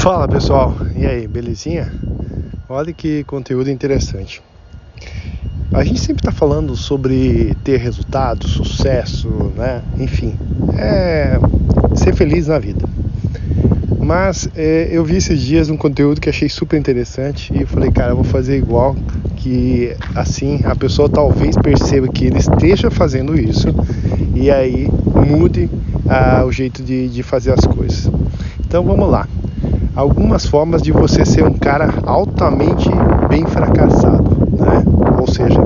Fala pessoal, e aí, belezinha? Olha que conteúdo interessante. A gente sempre está falando sobre ter resultado, sucesso, né? Enfim, é ser feliz na vida. Mas é, eu vi esses dias um conteúdo que achei super interessante e falei, cara, eu vou fazer igual, que assim a pessoa talvez perceba que ele esteja fazendo isso e aí mude ah, o jeito de, de fazer as coisas. Então vamos lá. Algumas formas de você ser um cara altamente bem fracassado, né? Ou seja,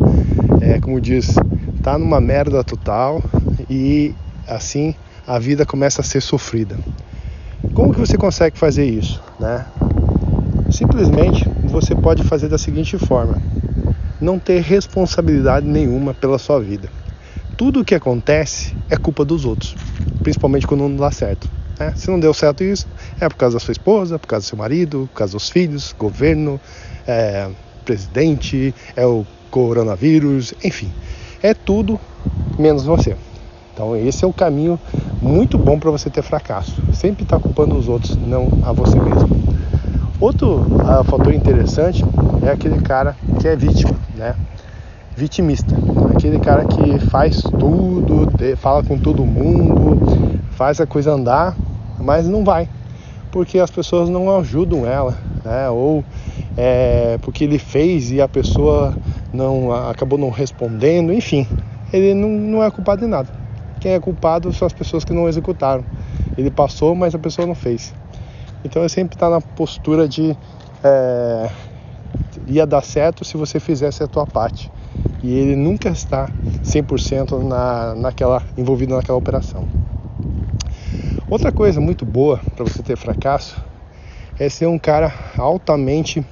é como diz, tá numa merda total e assim a vida começa a ser sofrida. Como que você consegue fazer isso, né? Simplesmente você pode fazer da seguinte forma: não ter responsabilidade nenhuma pela sua vida. Tudo o que acontece é culpa dos outros, principalmente quando não dá certo. Né? Se não deu certo isso, é por causa da sua esposa, por causa do seu marido, por causa dos filhos, governo, é, presidente, é o coronavírus, enfim, é tudo menos você. Então esse é o caminho muito bom para você ter fracasso. Sempre está culpando os outros, não a você mesmo. Outro uh, fator interessante é aquele cara que é vítima, né? Vitimista, aquele cara que faz tudo, fala com todo mundo, faz a coisa andar, mas não vai, porque as pessoas não ajudam ela, né? Ou é, porque ele fez e a pessoa não acabou não respondendo, enfim, ele não, não é culpado de nada. Quem é culpado são as pessoas que não executaram. Ele passou, mas a pessoa não fez. Então é sempre estar tá na postura de é, ia dar certo se você fizesse a tua parte. E ele nunca está 100% na, naquela, envolvido naquela operação. Outra coisa muito boa para você ter fracasso é ser um cara altamente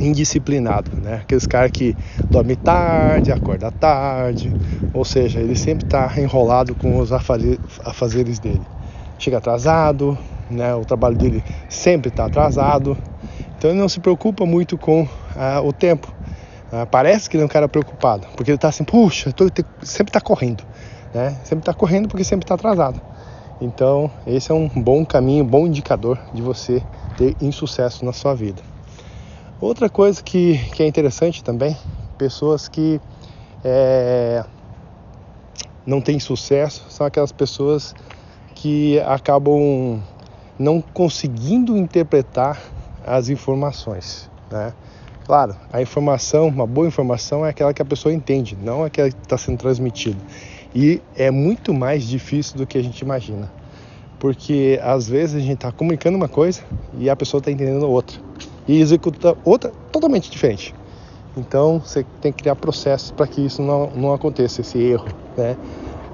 indisciplinado, né? Aqueles caras que dorme tarde, acorda tarde, ou seja, ele sempre está enrolado com os afazeres dele. Chega atrasado, né? O trabalho dele sempre está atrasado, então ele não se preocupa muito com ah, o tempo. Ah, parece que ele é um cara preocupado, porque ele está assim, puxa, tô, sempre está correndo, né? Sempre está correndo porque sempre está atrasado. Então esse é um bom caminho, bom indicador de você ter insucesso na sua vida. Outra coisa que, que é interessante também, pessoas que é, não têm sucesso são aquelas pessoas que acabam não conseguindo interpretar as informações, né? Claro, a informação, uma boa informação é aquela que a pessoa entende, não aquela que está sendo transmitida. E é muito mais difícil do que a gente imagina, porque às vezes a gente está comunicando uma coisa e a pessoa está entendendo outra e executa outra totalmente diferente. Então você tem que criar processos para que isso não, não aconteça, esse erro. Né?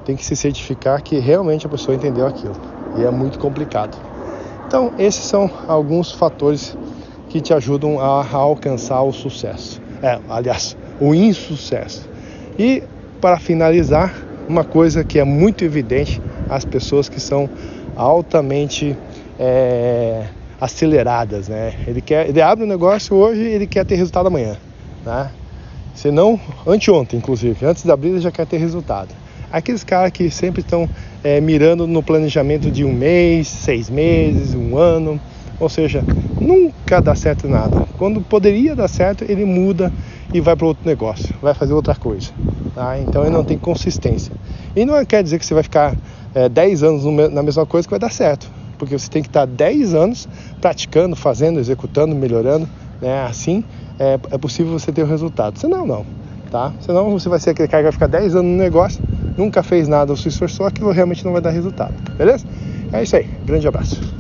Tem que se certificar que realmente a pessoa entendeu aquilo. E é muito complicado. Então, esses são alguns fatores que te ajudam a, a alcançar o sucesso. É, aliás, o insucesso. E para finalizar, uma coisa que é muito evidente às pessoas que são altamente é, aceleradas, né? Ele quer, ele abre um negócio hoje, ele quer ter resultado amanhã, né? Se não, anteontem, inclusive, antes de abrir ele já quer ter resultado. Aqueles caras que sempre estão é, mirando no planejamento de um mês, seis meses, um ano, ou seja, nunca dá certo nada. Quando poderia dar certo, ele muda e vai para outro negócio, vai fazer outra coisa. Tá? Então ele não tem consistência. E não quer dizer que você vai ficar é, 10 anos na mesma coisa que vai dar certo porque você tem que estar 10 anos praticando, fazendo, executando, melhorando, né? Assim é, é possível você ter o resultado. Senão, não, tá? Senão você vai ser aquele cara que vai ficar 10 anos no negócio, nunca fez nada ou se esforçou, aquilo realmente não vai dar resultado, beleza? É isso aí, grande abraço.